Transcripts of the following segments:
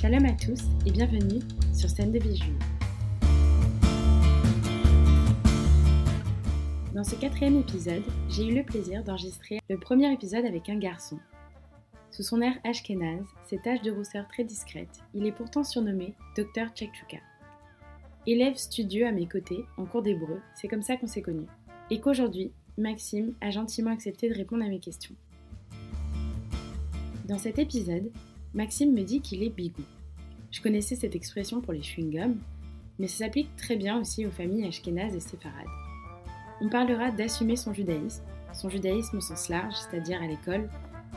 Shalom à tous et bienvenue sur Scène de Bijou. Dans ce quatrième épisode, j'ai eu le plaisir d'enregistrer le premier épisode avec un garçon. Sous son air ashkénaze, ses taches de rousseur très discrètes, il est pourtant surnommé Dr Tchakchouka. Élève studieux à mes côtés, en cours d'hébreu, c'est comme ça qu'on s'est connus. Et qu'aujourd'hui, Maxime a gentiment accepté de répondre à mes questions. Dans cet épisode, Maxime me dit qu'il est bigou. Je connaissais cette expression pour les chewing-gums, mais ça s'applique très bien aussi aux familles ashkénazes et séfarades. On parlera d'assumer son judaïsme, son judaïsme au sens large, c'est-à-dire à, l'école,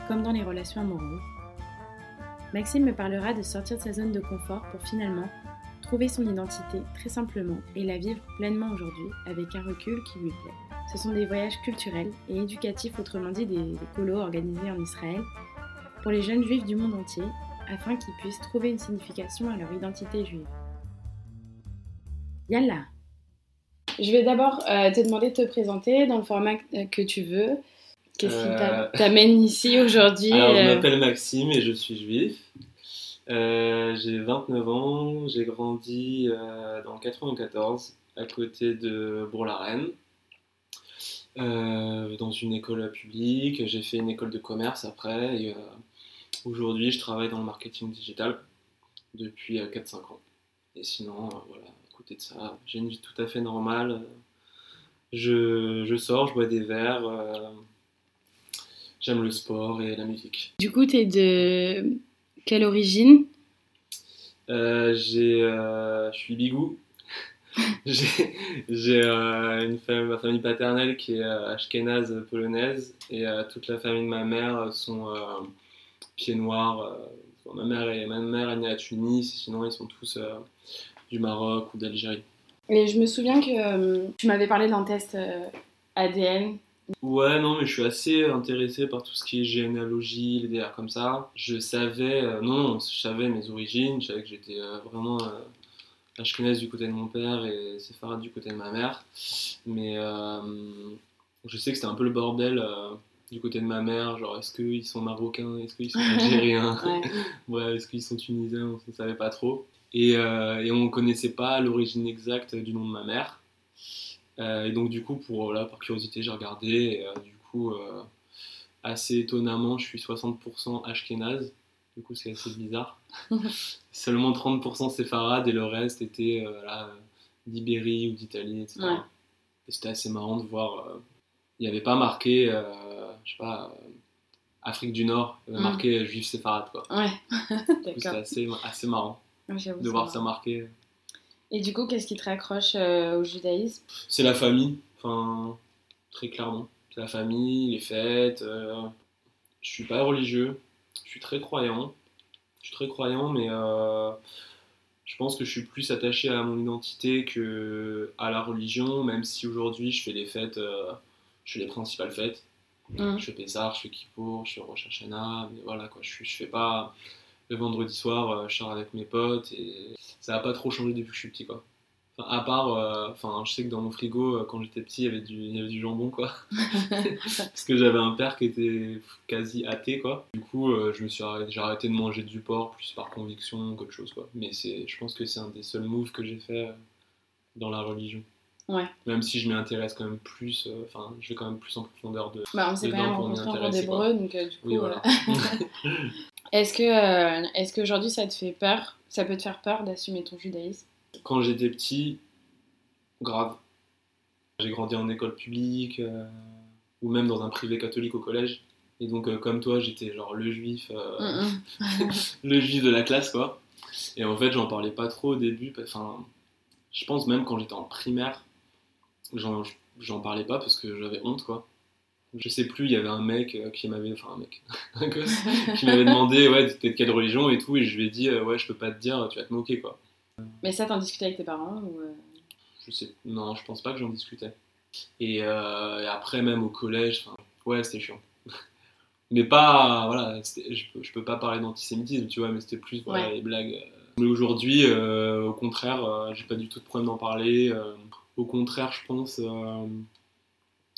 comme dans les relations amoureuses. Maxime me parlera de sortir de sa zone de confort pour finalement trouver son identité très simplement et la vivre pleinement aujourd'hui avec un recul qui lui plaît. Ce sont des voyages culturels et éducatifs, autrement dit des, des colos organisés en Israël pour les jeunes juifs du monde entier afin qu'ils puissent trouver une signification à leur identité juive. Yalla Je vais d'abord euh, te demander de te présenter dans le format que tu veux. Qu'est-ce Euh. qui t'amène ici aujourd'hui Alors, je euh, m'appelle Maxime et je suis juif. Euh, j'ai 29 ans, j'ai grandi euh, dans le 94, à côté de Bourg-la-Reine, euh, dans une école publique. J'ai fait une école de commerce après et euh, aujourd'hui je travaille dans le marketing digital depuis euh, 4-5 ans. Et sinon, euh, voilà, à côté de ça, j'ai une vie tout à fait normale. Je, je sors, je bois des verres. euh, J'aime le sport et la musique. Du coup, t'es de quelle origine? Euh, j'ai, euh, je suis bigou. j'ai j'ai, euh, une famille, ma famille paternelle qui est euh, ashkénaze polonaise et euh, toute la famille de ma mère sont euh, pieds noirs. euh, ma, mère est, ma mère est née à Tunis, sinon ils sont tous euh, du Maroc ou d'Algérie. Et je me souviens que euh, tu m'avais parlé d'un test ADN. Ouais, non, mais je suis assez intéressé par tout ce qui est généalogie, les délires comme ça. Je savais, euh, non, non, je savais mes origines, je savais que j'étais euh, vraiment euh, ashkénaze du côté de mon père et séfarade du côté de ma mère. Mais je sais que c'était un peu le bordel du côté de ma mère, genre est-ce qu'ils sont marocains, est-ce qu'ils sont algériens, Ouais. est-ce qu'ils sont tunisiens, on ne savait pas trop. Et, euh, et on ne connaissait pas l'origine exacte du nom de ma mère. Euh, et donc du coup, pour, voilà, par curiosité, j'ai regardé. Et, euh, du coup, assez étonnamment, je suis 60% ashkénaze. Du coup, c'est assez bizarre. Seulement 30% séfarade et le reste était voilà, d'Ibérie ou d'Italie, etc. Ouais. Et c'était assez marrant de voir. Il n'y avait pas marqué, euh, je sais pas, euh, Afrique du Nord, il y avait Mm. marqué euh, juif séfarade, quoi. Ouais, d'accord. assez, assez marrant de c'est voir ça marqué. Et du coup, qu'est-ce qui te raccroche euh, au judaïsme? C'est la famille, enfin, très clairement. C'est la famille, les fêtes. euh, je suis pas religieux, je suis très croyant. Je suis très croyant, mais je pense que je suis plus attaché à mon identité que à la religion, même si aujourd'hui je fais les fêtes, je fais les principales fêtes. Mhm. Je fais Pessah, je fais Kippour, je fais Rosh Hashanah, mais voilà quoi, je, je fais pas le vendredi soir, euh, je sors avec mes potes et ça a pas trop changé depuis que je suis petit quoi. Enfin, à part, euh, enfin, je sais que dans mon frigo, euh, quand j'étais petit, il y avait du, il y avait du jambon quoi. Parce que j'avais un père qui était quasi athée quoi. Du coup, euh, je me suis arrêté, j'ai arrêté de manger du porc plus par conviction qu'autre chose quoi. Mais c'est, je pense que c'est un des seuls moves que j'ai fait dans la religion. Ouais. Même si je m'y intéresse quand même plus, euh, enfin, je vais quand même plus en profondeur de, Bah, on s'est quand même rencontrés en cours d'hébreu, donc euh, du coup. Oui, voilà. euh, Est-ce que, euh, est-ce qu'aujourd'hui ça te fait peur Ça peut te faire peur d'assumer ton judaïsme? Quand j'étais petit, grave. J'ai grandi en école publique euh, ou même dans un privé catholique au collège. Et donc, euh, comme toi, j'étais genre le juif, euh, le juif de la classe, quoi. Et en fait, j'en parlais pas trop au début. Enfin, je pense même quand j'étais en primaire, j'en, j'en parlais pas parce que j'avais honte, quoi. Je sais plus, il y avait un mec euh, qui m'avait, enfin un mec, un gosse, qui m'avait demandé, ouais, t'es de quelle religion et tout, et je lui ai dit, euh, ouais, je peux pas te dire, tu vas te moquer, quoi. Mais ça, t'en discutais avec tes parents ou, euh, Je sais, non, je pense pas que j'en discutais. Et, euh, et après, même au collège, ouais, c'était chiant. Mais pas, voilà, je, peux- je peux pas parler d'antisémitisme, tu vois, mais c'était plus voilà, Ouais. les blagues. Mais aujourd'hui, euh, au contraire, euh, j'ai pas du tout de problème d'en parler. Au contraire, je pense, euh,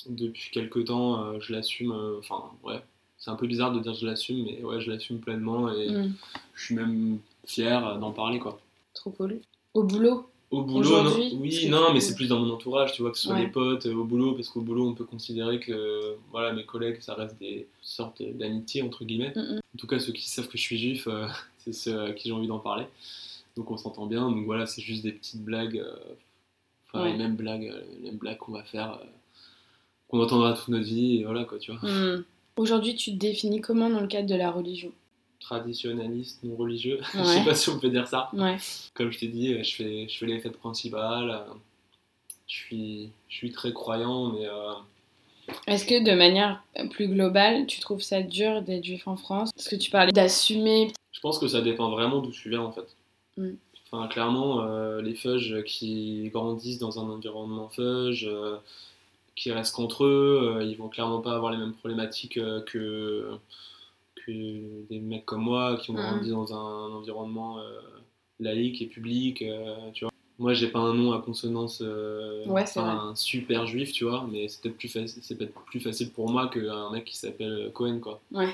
depuis quelques temps, euh, je l'assume, euh, enfin, ouais, c'est un peu bizarre de dire je l'assume, mais ouais, je l'assume pleinement et Mm. je suis même fier d'en parler, quoi. Trop cool. Au boulot Au boulot, non, oui, non, mais c'est plus dans mon entourage, tu vois, que ce soit Ouais. les potes, au boulot, parce qu'au boulot, on peut considérer que, voilà, mes collègues, ça reste des sortes d'amitié, entre guillemets. Mm, mm. En tout cas, ceux qui savent que je suis juif, euh, c'est ceux à qui j'ai envie d'en parler. Donc on s'entend bien, donc voilà, c'est juste des petites blagues, euh, Ouais. les mêmes blagues, euh, les mêmes blagues qu'on va faire, euh, qu'on entendra toute notre vie, et voilà, quoi, tu vois. Mm. Aujourd'hui, tu te définis comment dans le cadre de la religion? Traditionnaliste, non religieux, je Ouais. sais pas si on peut dire ça. Ouais. Comme je t'ai dit, euh, je fais, je fais les fêtes principales. euh, Je suis, je suis très croyant, mais euh, Est-ce que de manière plus globale, tu trouves ça dur d'être juif en France? Parce que tu parlais d'assumer. je pense que ça dépend vraiment d'où tu viens en fait. Mm. Enfin, clairement, euh, les feuges qui grandissent dans un environnement feuge, euh, qui restent qu'entre eux, euh, ils vont clairement pas avoir les mêmes problématiques que, que des mecs comme moi qui ont Mm. grandi dans un environnement laïque et public. tu vois. Moi, j'ai pas un nom à consonance euh, Ouais, super juif, tu vois, mais c'est peut-être plus, faci- peut-être plus facile pour moi qu'un mec qui s'appelle Cohen, quoi. Ouais.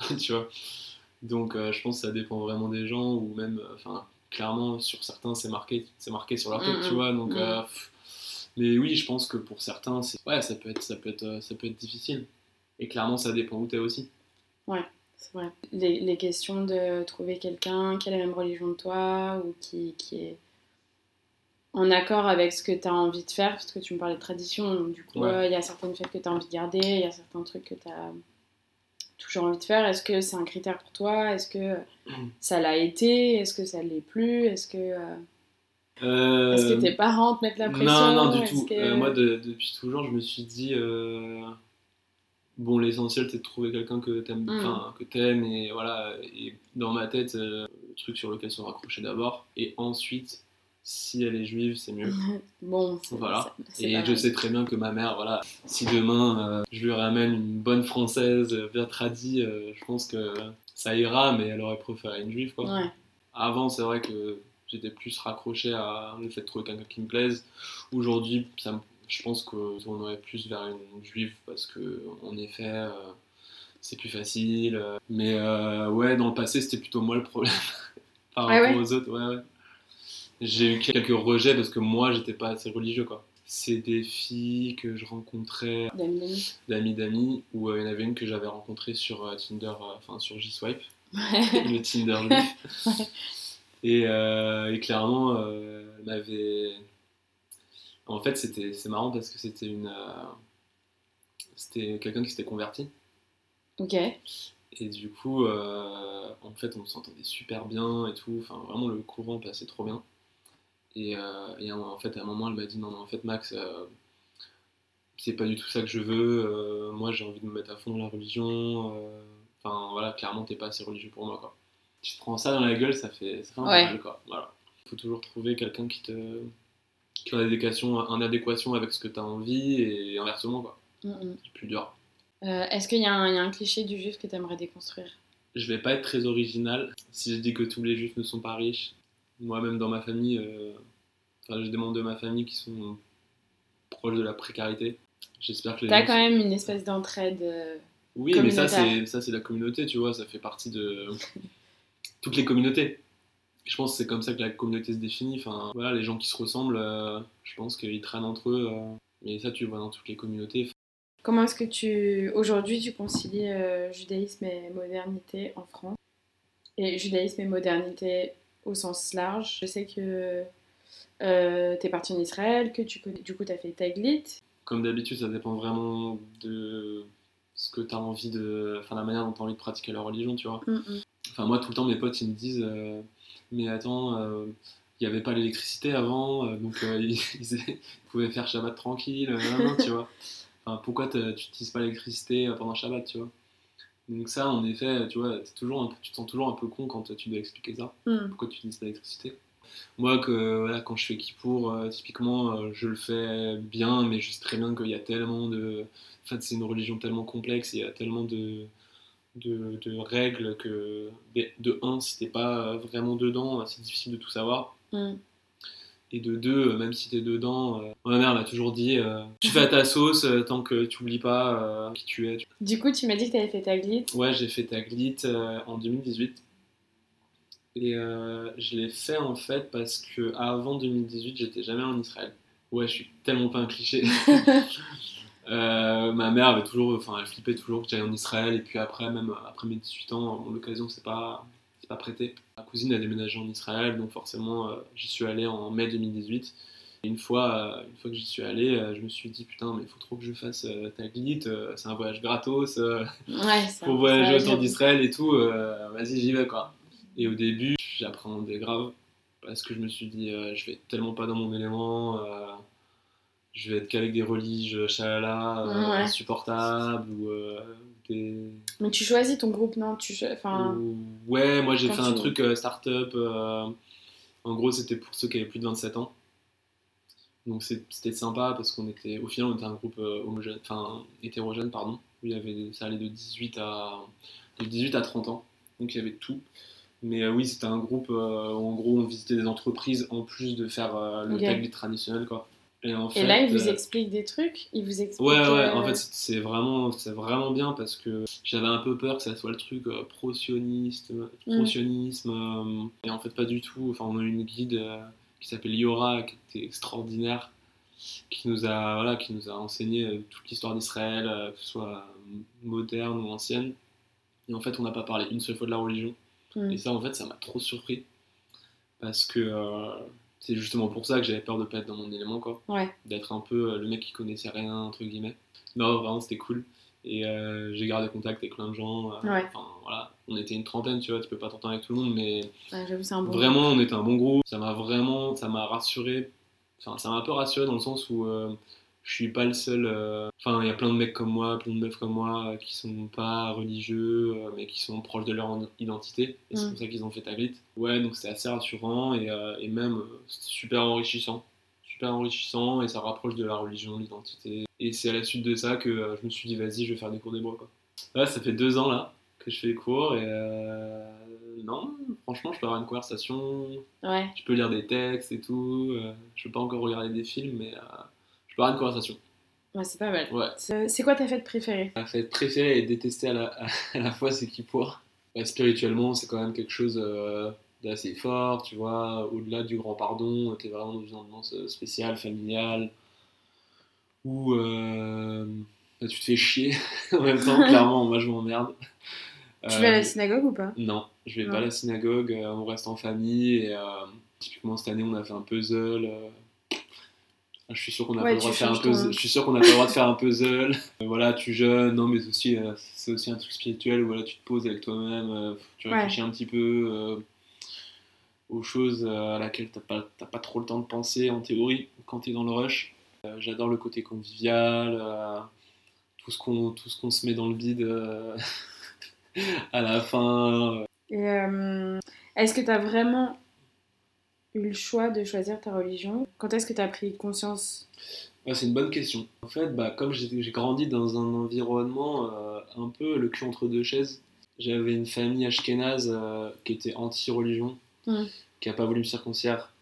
tu vois. Donc, euh, je pense que ça dépend vraiment des gens, ou même, euh, clairement, sur certains, c'est marqué, c'est marqué sur leur tête, Mm, tu vois. Donc, mm. euh, mais oui, je pense que pour certains, c'est, ouais, ça peut être, ça peut être, euh, ça peut être difficile. Et clairement, ça dépend où t'es aussi. C'est vrai. Les, les questions de trouver quelqu'un qui a la même religion que toi ou qui, qui est en accord avec ce que tu as envie de faire, parce que tu me parlais de tradition, donc du coup, Ouais. euh, il y a certaines fêtes que tu as envie de garder, il y a certains trucs que tu as toujours envie de faire. Est-ce que c'est un critère pour toi? Est-ce que ça l'a été? Est-ce que ça l'est plus? Est-ce que, euh, est-ce que tes parents te mettent la pression Non, non, du tout. que- Euh, moi, de- depuis toujours, je me suis dit, euh, bon, l'essentiel, c'est de trouver quelqu'un que t'aimes, Mm. que t'aimes, et voilà. Et dans ma tête, euh, le truc sur lequel se raccrocher d'abord, et ensuite, si elle est juive, c'est mieux. Bon, Voilà. c'est Et pareil. je sais très bien que ma mère, voilà, si demain euh, je lui ramène une bonne française euh, bien tradie, euh, je pense que ça ira, mais elle aurait préféré une juive, quoi. Ouais. Avant, c'est vrai que j'étais plus raccroché à le fait de trouver quelqu'un qui me plaise. Aujourd'hui, ça je pense qu'on aurait plus vers une juive parce que, en effet, euh, c'est plus facile. Mais ouais, dans le passé, c'était plutôt moi le problème par Ah rapport ouais aux autres. Ouais, ouais. J'ai eu quelques rejets parce que moi, j'étais pas assez religieux, quoi. C'est des filles que je rencontrais D'amis. d'amis ou euh, il y en avait une que j'avais rencontrée sur euh, Tinder, euh, enfin sur J-Swipe le Tinder juif. Et, euh, et clairement, elle m'avait. En fait, c'était, c'est marrant parce que c'était une. C'était quelqu'un qui s'était converti. ok. Et du coup, euh, en fait, on s'entendait super bien et tout. Enfin, vraiment, le courant passait trop bien. Et, euh, et en fait, à un moment, elle m'a dit Non, non, en fait, Max, euh, c'est pas du tout ça que je veux. Euh, moi, j'ai envie de me mettre à fond dans la religion. Euh, Enfin, voilà, clairement, t'es pas assez religieux pour moi, quoi. Tu te prends ça dans la gueule, ça fait, ça fait un peu Ouais. mal, quoi. Voilà. Faut toujours trouver quelqu'un qui te. qui en adéquation, en adéquation avec ce que t'as envie et inversement, quoi. Mm, mm. C'est plus dur. Est-ce qu'il y, a un il y a un cliché du juif que tu aimerais déconstruire? Je vais pas être très original si je dis que tous les juifs ne sont pas riches. Moi-même dans ma famille, euh, enfin, j'ai des membres de ma famille qui sont proches de la précarité. J'espère que les T'as gens quand même une espèce d'entraide. euh, Oui, mais ça c'est ça c'est la communauté, tu vois, ça fait partie de toutes les communautés. Je pense que c'est comme ça que la communauté se définit. Enfin, voilà, les gens qui se ressemblent, euh, je pense qu'ils traînent entre eux. euh, mais ça, tu vois dans toutes les communautés. Comment est-ce que tu aujourd'hui tu concilies euh, judaïsme et modernité en France? Et judaïsme et modernité au sens large. Je sais que euh, tu es parti en Israël, que tu connais, du coup tu as fait Taglit. Comme d'habitude, ça dépend vraiment de ce que tu as envie de. Enfin, la manière dont tu as envie de pratiquer la religion, tu vois. Enfin, moi, tout le temps, mes potes, ils me disent euh, Mais attends, euh, il n'y avait pas l'électricité avant, euh, donc euh, ils, ils pouvaient faire Shabbat tranquille, euh, tu vois. Enfin, pourquoi tu n'utilises pas l'électricité euh, pendant Shabbat, tu vois Donc, ça, en effet, tu vois, toujours un peu- tu te sens toujours un peu con quand tu dois expliquer ça. Mm. Pourquoi tu utilises l'électricité? Moi, que, voilà, quand je fais Kippour, euh, typiquement, euh, je le fais bien, mais je sais très bien qu'il y a tellement de. En fait, c'est une religion tellement complexe, il y a tellement de, de, de règles que, de un, si t'es pas vraiment dedans, c'est difficile de tout savoir. Mm. Et de deux, euh, même si t'es dedans, euh, ma mère m'a toujours dit euh, tu fais à ta sauce euh, tant que tu oublies pas qui tu es. Du coup, tu m'as dit que tu avais fait ta glit. Ouais, j'ai fait Taglit euh, en 2018. Et je l'ai fait en fait parce que avant 2018, j'étais jamais en Israël. Ouais, je suis tellement pas un cliché. Ma mère avait toujours, enfin, elle flippait toujours que j'aille en Israël. Et puis après, même après mes 18 ans, l'occasion c'est pas, pas prêté. Ma cousine a déménagé en Israël, donc forcément, euh, j'y suis allé en mai 2018. Et une fois, euh, une fois que j'y suis allé, euh, je me suis dit putain, mais il faut trop que je fasse euh, Taglit. c'est un voyage gratos. Ouais, pour voyager autour d'Israël et tout, vas-y, j'y vais quoi. Et au début, j'appréhendais grave parce que je me suis dit, euh, je vais être tellement pas dans mon élément, euh, je vais être qu'avec des religes euh, Ouais. insupportables ou euh. Mais tu choisis ton groupe, non? Tu... Enfin, ou- Ouais, moi j'ai fait un truc euh, start-up. euh, en gros, c'était pour ceux qui avaient plus de 27 ans. Donc c'était sympa parce qu'on était, au final, on était un groupe euh, homogène, enfin hétérogène, pardon. Où il y avait, ça allait de 18 à, de 18 à 30 ans. Donc il y avait tout. Mais euh, oui, c'était un groupe euh, où en gros on visitait des entreprises en plus de faire euh, le Ok. taglit traditionnel quoi. Et, en Et fait, là, il vous euh, explique des trucs Il vous explique. Ouais, ouais, euh, en fait, c'est vraiment, c'est vraiment bien parce que j'avais un peu peur que ça soit le truc euh, pro-sioniste, Mm. pro-sionisme, euh, et en fait, pas du tout. Enfin, on a eu une guide euh, qui s'appelle Yora, qui était extraordinaire, qui nous a, voilà, qui nous a enseigné euh, toute l'histoire d'Israël, euh, que ce soit euh, moderne ou ancienne. Et en fait, on n'a pas parlé une seule fois de la religion. Mm. Et ça, en fait, ça m'a trop surpris. Parce que euh, c'est justement pour ça que j'avais peur de pas être dans mon élément, quoi Ouais. d'être un peu euh, le mec qui connaissait rien, entre guillemets. Non, vraiment, c'était cool. Et euh, j'ai gardé contact avec plein de gens. euh, Ouais. Voilà, on était une trentaine, tu vois, tu peux pas t'entendre avec tout le monde, mais Ouais, J'avoue, c'est un bon. vraiment, on était un bon groupe. Ça m'a vraiment, ça m'a rassuré. Enfin, ça m'a un peu rassuré dans le sens où euh, je suis pas le seul. euh, Enfin, il y a plein de mecs comme moi, plein de meufs comme moi, euh, qui sont pas religieux, euh, mais qui sont proches de leur identité. Et c'est Mm. pour ça qu'ils ont fait Taglit. Ouais, donc c'était assez rassurant et, et même super enrichissant. Super enrichissant et ça rapproche de la religion, de l'identité. Et c'est à la suite de ça que je me suis dit, vas-y, je vais faire des cours d'hébreu. Quoi. Là, ça fait deux ans là que je fais les cours et non, franchement, je peux avoir une conversation Ouais. je peux lire des textes et tout. je peux pas encore regarder des films, mais je peux avoir une conversation. Ouais, c'est pas mal. Ouais. C'est quoi ta fête préférée? Ma fête préférée et détestée à la, à la fois, c'est Kippour. Ouais, spirituellement, c'est quand même quelque chose euh, d'assez fort, tu vois. Au-delà du grand pardon, t'es vraiment dans une ambiance euh, spéciale, familiale, où euh, bah, tu te fais chier en même temps, clairement, moi je m'emmerde. Tu Euh, vas à la synagogue ou pas? Non, je vais Non. pas à la synagogue, euh, on reste en famille et euh, typiquement cette année on a fait un puzzle. Ah, je suis sûr qu'on n'a Ouais, pas le droit tu de faire un. Je suis sûr qu'on pas le droit de faire un puzzle. Euh, voilà, tu jeûnes, non mais aussi euh, c'est aussi un truc spirituel où voilà, tu te poses avec toi-même, euh, tu Ouais. réfléchis un petit peu euh, aux choses à laquelle t'as pas t'as pas trop le temps de penser en théorie quand t'es dans le rush. J'adore le côté convivial, tout ce qu'on tout ce qu'on se met dans le vide euh, à la fin. est-ce que tu as vraiment eu le choix de choisir ta religion Quand est-ce que tu as pris conscience? Ouais, c'est une bonne question. En fait, bah, comme j'ai grandi dans un environnement euh, un peu le cul entre deux chaises, j'avais une famille ashkénaze euh, qui était anti-religion, qui n'a pas voulu me circoncire,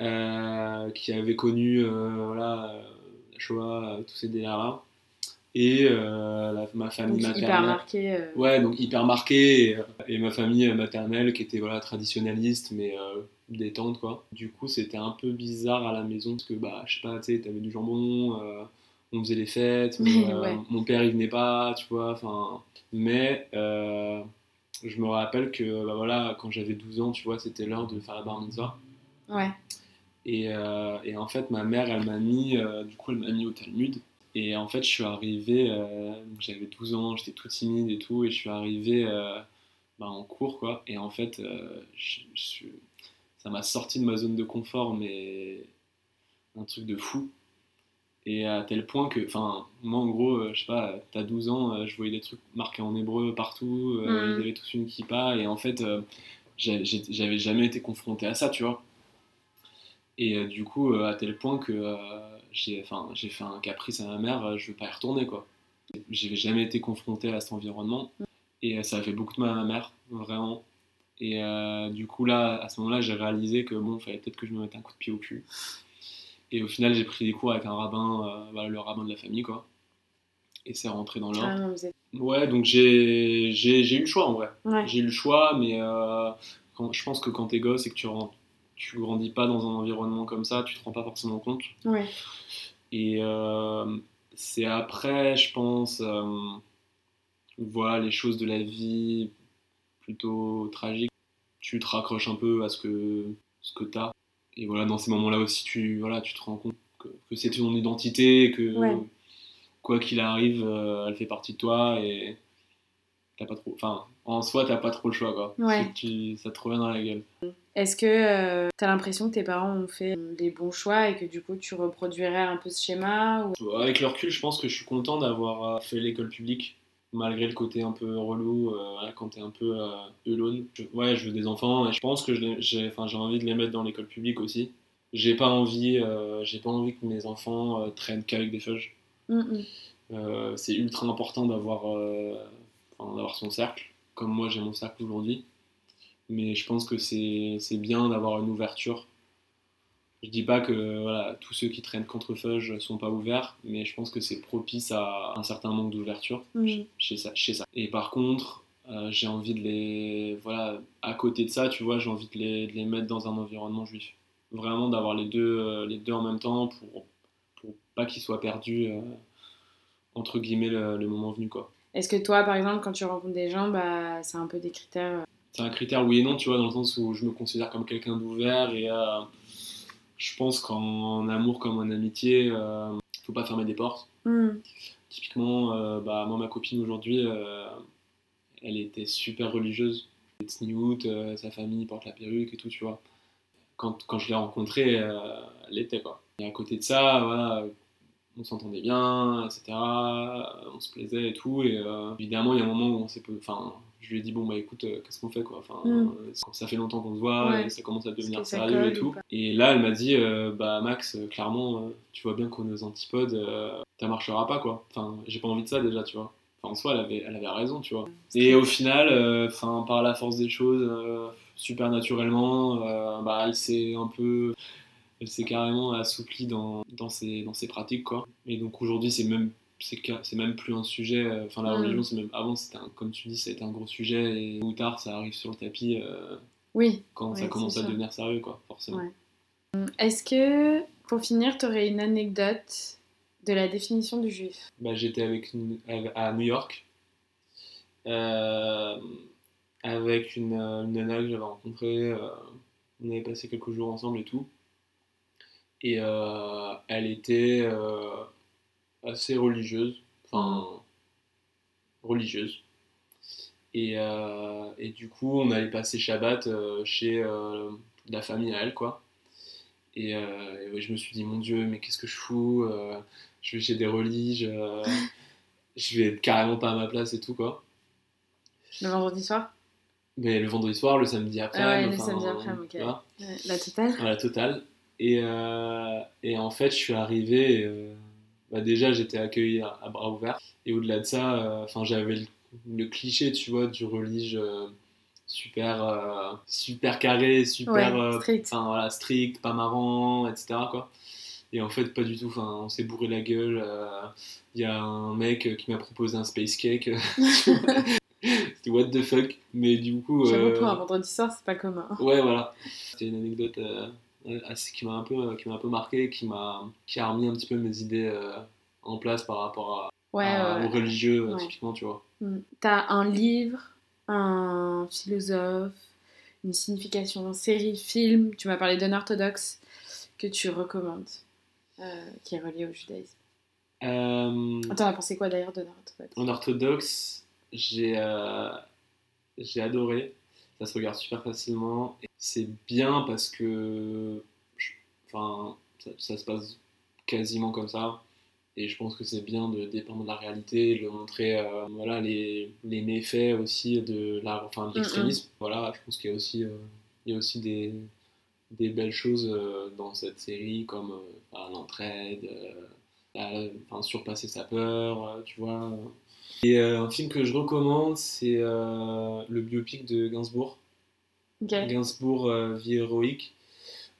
euh, qui avait connu voilà, la Shoah, tous ces délires-là, et la- ma famille Donc, maternelle. hyper marqué Ouais, donc hyper marqué. Et, et ma famille maternelle qui était voilà, traditionnaliste, mais détente, quoi. Du coup, c'était un peu bizarre à la maison parce que, bah, je sais pas, tu sais, t'avais du jambon, euh, on faisait les fêtes, euh, ouais. mon père il venait pas, tu vois, enfin. Mais euh, je me rappelle que, bah voilà, quand j'avais 12 ans, tu vois, c'était l'heure de faire la bar mitzvah. Ouais. Et, euh, et en fait, ma mère, elle m'a mis, du coup, elle m'a mis au Talmud. Et en fait, je suis arrivé, j'avais 12 ans, j'étais tout timide et tout, et je suis arrivé bah, en cours, quoi. Et en fait, je- je suis- ça m'a sorti de ma zone de confort, mais un truc de fou. Et à tel point que, enfin, moi en gros, euh, je sais pas, t'as 12 ans, euh, je voyais des trucs marqués en hébreu partout, euh, Mhm. ils avaient tous une kippa, et en fait, euh, j'avais jamais été confronté à ça, tu vois. Et euh, du coup, à tel point que j'ai fait un caprice à ma mère, je veux pas y retourner, quoi. J'ai jamais été confronté à cet environnement, et euh, ça a fait beaucoup de mal à ma mère, vraiment. Et euh, du coup, là, à ce moment-là, j'ai réalisé que bon, fallait peut-être que je me mette un coup de pied au cul. Et au final, j'ai pris des cours avec un rabbin, euh, voilà, le rabbin de la famille, quoi. Et c'est rentré dans l'ordre. Ah êtes- Ouais, donc j'ai eu le choix en vrai. Ouais. J'ai eu le choix, mais euh, quand, je pense que quand t'es gosse et que tu, grandis pas dans un environnement comme ça, tu te rends pas forcément compte. Ouais. Et c'est après, je pense, voilà, les choses de la vie plutôt tragiques. Tu te raccroches un peu à ce que, ce que t'as. Et voilà, dans ces moments-là aussi, tu, voilà, tu te rends compte que, que c'est ton identité, que Ouais. quoi qu'il arrive, euh, elle fait partie de toi et t'as pas trop. Enfin, en soi, t'as pas trop le choix, quoi. Ouais. Tu- ça te revient dans la gueule. Est-ce que tu as l'impression que tes parents ont fait les bons choix et que du coup tu reproduirais un peu ce schéma ou... Avec le recul, je pense que je suis content d'avoir euh, fait l'école publique, malgré le côté un peu relou, euh, quand t'es un peu euh, alone. Je- ouais, je veux des enfants et je pense que j'ai envie de les mettre dans l'école publique aussi. J'ai pas envie, euh, j'ai pas envie que mes enfants euh, traînent qu'avec des feuilles. Mm, mm. C'est ultra important d'avoir son cercle, comme moi j'ai mon cercle aujourd'hui. Mais je pense que c'est c'est bien d'avoir une ouverture. Je dis pas que voilà, tous ceux qui traînent contre feuge sont pas ouverts, mais je pense que c'est propice à un certain manque d'ouverture chez ça, chez ça. Et par contre, euh, j'ai envie de les. Voilà, à côté de ça, tu vois, j'ai envie de les, de les mettre dans un environnement juif. Vraiment d'avoir les deux, euh, les deux en même temps pour, pour pas qu'ils soient perdus, euh, entre guillemets, le, le moment venu, quoi. Est-ce que toi, par exemple, quand tu rencontres des gens, bah, c'est un peu des critères C'est un critère oui et non, tu vois, dans le sens où je me considère comme quelqu'un d'ouvert et je pense qu'en amour comme en amitié, euh, faut pas fermer des portes. mm. Typiquement, euh, bah, moi, ma copine aujourd'hui, euh, elle était super religieuse. Elle est tsniout, euh, sa famille porte la perruque et tout, tu vois. Quand, quand je l'ai rencontrée, elle l'était, quoi. Et à côté de ça, voilà, on s'entendait bien, etc. On se plaisait et tout. Et évidemment, il y a un moment où on s'est... Enfin, je lui ai dit, bon, bah écoute, euh, qu'est-ce qu'on fait, quoi? Enfin, Mm. euh, ça fait longtemps qu'on se voit, Ouais. et ça commence à devenir sérieux et ou tout. Et là, elle m'a dit, euh, bah Max, clairement, tu vois bien qu'on est aux antipodes, ça marchera pas, quoi. Enfin, j'ai pas envie de ça déjà, tu vois. Enfin, en soi, elle avait, elle avait raison, tu vois. Et au final, enfin, par la force des choses, super naturellement, bah, elle s'est un peu, elle s'est carrément assouplie dans, dans, ses, dans ses pratiques, quoi. Et donc aujourd'hui, c'est même, c'est, même plus un sujet. euh, Enfin, la Mm. religion, c'est même, avant, c'était comme tu dis, été un gros sujet, et tôt ou tard, ça arrive sur le tapis euh, Oui. quand Ouais, ça commence à sûr. devenir sérieux, quoi, forcément. Ouais. Est-ce que, pour finir, tu aurais une anecdote de la définition du juif? Bah, j'étais avec une- à New York euh, avec une, une nana que j'avais rencontrée. euh, on avait passé quelques jours ensemble et tout. Et euh, elle était euh, assez religieuse, enfin religieuse. Et, euh, et du coup, on allait passer Shabbat euh, chez euh, la famille à elle, quoi. Et, euh, et ouais, je me suis dit, mon Dieu, mais qu'est-ce que je fous euh, Je vais chez des religes, euh, je vais être carrément pas à ma place et tout, quoi. Le vendredi soir? Mais le vendredi soir, le samedi après, Ah ouais, le samedi après, ok. La totale? La totale. Et, euh, et en fait, je suis arrivé, euh, bah déjà, j'étais accueilli à, à bras ouverts. Et au-delà de ça, euh, enfin, j'avais le, le cliché, tu vois, du relige euh, super, euh, super carré, super Ouais, euh, strict. voilà, strict, pas marrant, etc. Quoi. Et en fait, pas du tout. Enfin, on s'est bourré la gueule. Il y a un mec qui m'a proposé un space cake. C'était what the fuck. Mais du coup. J'avoue, pour un vendredi soir, c'est pas commun. Ouais, voilà. C'était une anecdote qui m'a un peu, qui m'a un peu marqué, qui m'a, qui a remis un petit peu mes idées euh, en place par rapport à, Ouais, à- ouais, aux religieux, euh, Ouais. typiquement, tu vois. Mm. T'as un livre, un philosophe, une signification, une série, film, tu m'as parlé d'un orthodoxe que tu recommandes, euh, qui est relié au judaïsme. Euh, T'en as pensé quoi d'ailleurs d'un orthodoxe? En orthodoxe, j'ai, euh, j'ai adoré. Ça se regarde super facilement. Et C'est bien parce que, enfin, ça, ça se passe quasiment comme ça. Et je pense que c'est bien de dépendre de la réalité, de montrer, euh, voilà, les, les méfaits aussi de la, enfin, de l'extrémisme. Voilà, je pense qu'il y a aussi, euh, il y a aussi des, des belles choses euh, dans cette série, comme l'entraide, surpasser sa peur, tu vois. Et euh, un film que je recommande, c'est euh, le biopic de Gainsbourg. Gainsbourg, euh, vie héroïque.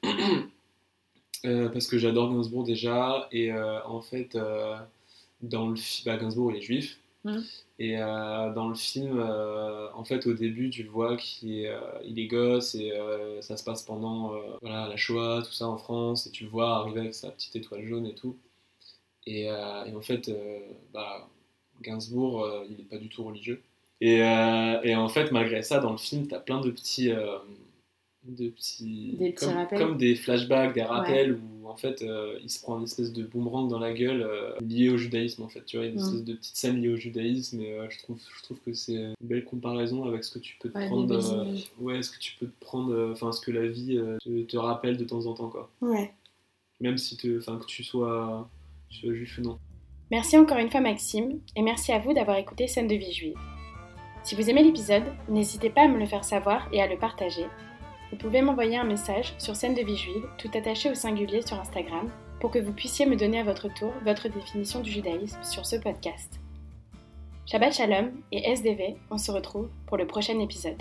Parce que j'adore Gainsbourg déjà. Et en fait, dans le film, bah, Gainsbourg il est juif. Mhm. Et euh, dans le film, euh, en fait, au début, tu le vois qu'il est, euh, il est gosse et ça se passe pendant voilà, la Shoah, tout ça en France. Et tu le vois arriver avec sa petite étoile jaune et tout. Et, et en fait, bah, Gainsbourg, euh, il n'est pas du tout religieux. Et, euh, et en fait, malgré ça, dans le film, tu as plein de petits. euh, de petits, Des petits comme, rappels. comme des flashbacks, des rappels où en fait il se prend une espèce de boomerang dans la gueule lié au judaïsme en fait. Tu vois, une espèce de petite scène liée au judaïsme et je, trouve, je trouve que c'est une belle comparaison avec ce que tu peux te Ouais, prendre. ouais, ce que tu peux te prendre, enfin ce que la vie te, te rappelle de temps en temps quoi. Ouais. Même si te, enfin que tu sois, tu sois juif ou non. Merci encore une fois Maxime, et merci à vous d'avoir écouté Scène de vie juive. Si vous aimez l'épisode, n'hésitez pas à me le faire savoir et à le partager. Vous pouvez m'envoyer un message sur Scène de vie juive, tout attaché au singulier sur Instagram, pour que vous puissiez me donner à votre tour votre définition du judaïsme sur ce podcast. Shabbat Shalom et SDV, on se retrouve pour le prochain épisode.